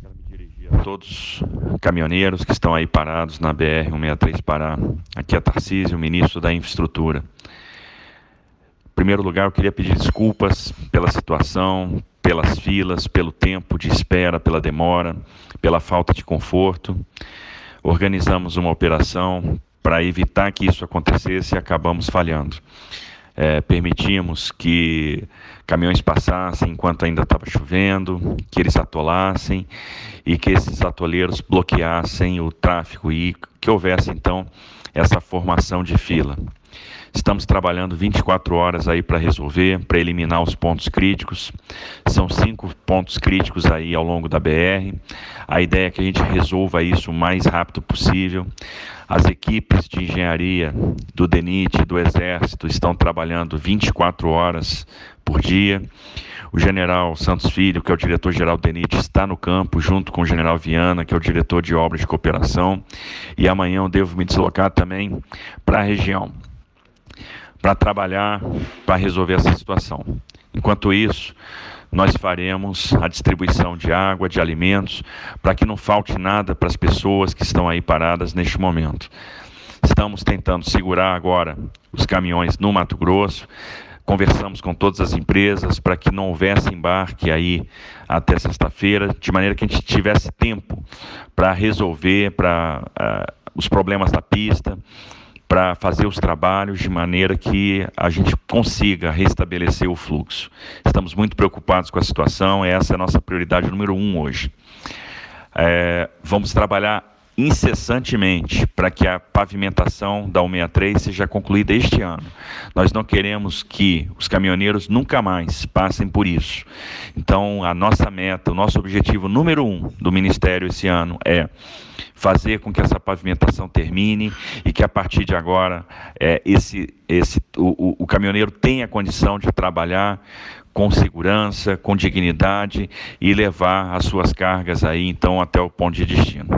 Quero me dirigir a todos os caminhoneiros que estão aí parados na BR-163 Pará. Aqui é Tarcísio, ministro da Infraestrutura. Em primeiro lugar, eu queria pedir desculpas pela situação, pelas filas, pelo tempo de espera, pela demora, pela falta de conforto. Organizamos uma operação para evitar que isso acontecesse e acabamos falhando é, permitimos que caminhões passassem enquanto ainda estava chovendo, que eles atolassem e que esses atoleiros bloqueassem o tráfego e que houvesse então essa formação de fila. Estamos trabalhando 24 horas aí para resolver, para eliminar os pontos críticos. São cinco pontos críticos aí ao longo da BR. A ideia é que a gente resolva isso o mais rápido possível. As equipes de engenharia do DENIT, do Exército, estão trabalhando 24 horas por dia. O general Santos Filho, que é o diretor-geral do DENIT, está no campo, junto com o general Viana, que é o diretor de obras de cooperação. E amanhã eu devo me deslocar também para a região para trabalhar, para resolver essa situação. Enquanto isso, nós faremos a distribuição de água, de alimentos, para que não falte nada para as pessoas que estão aí paradas neste momento. Estamos tentando segurar agora os caminhões no Mato Grosso. Conversamos com todas as empresas para que não houvesse embarque aí até sexta-feira, de maneira que a gente tivesse tempo para resolver para uh, os problemas da pista, para fazer os trabalhos de maneira que a gente consiga restabelecer o fluxo. Estamos muito preocupados com a situação, essa é a nossa prioridade número um hoje. É, vamos trabalhar incessantemente para que a pavimentação da 163 seja concluída este ano. Nós não queremos que os caminhoneiros nunca mais passem por isso. Então, a nossa meta, o nosso objetivo número um do Ministério esse ano é fazer com que essa pavimentação termine e que a partir de agora é, esse, esse, o, o, o caminhoneiro tenha condição de trabalhar com segurança, com dignidade e levar as suas cargas aí então até o ponto de destino.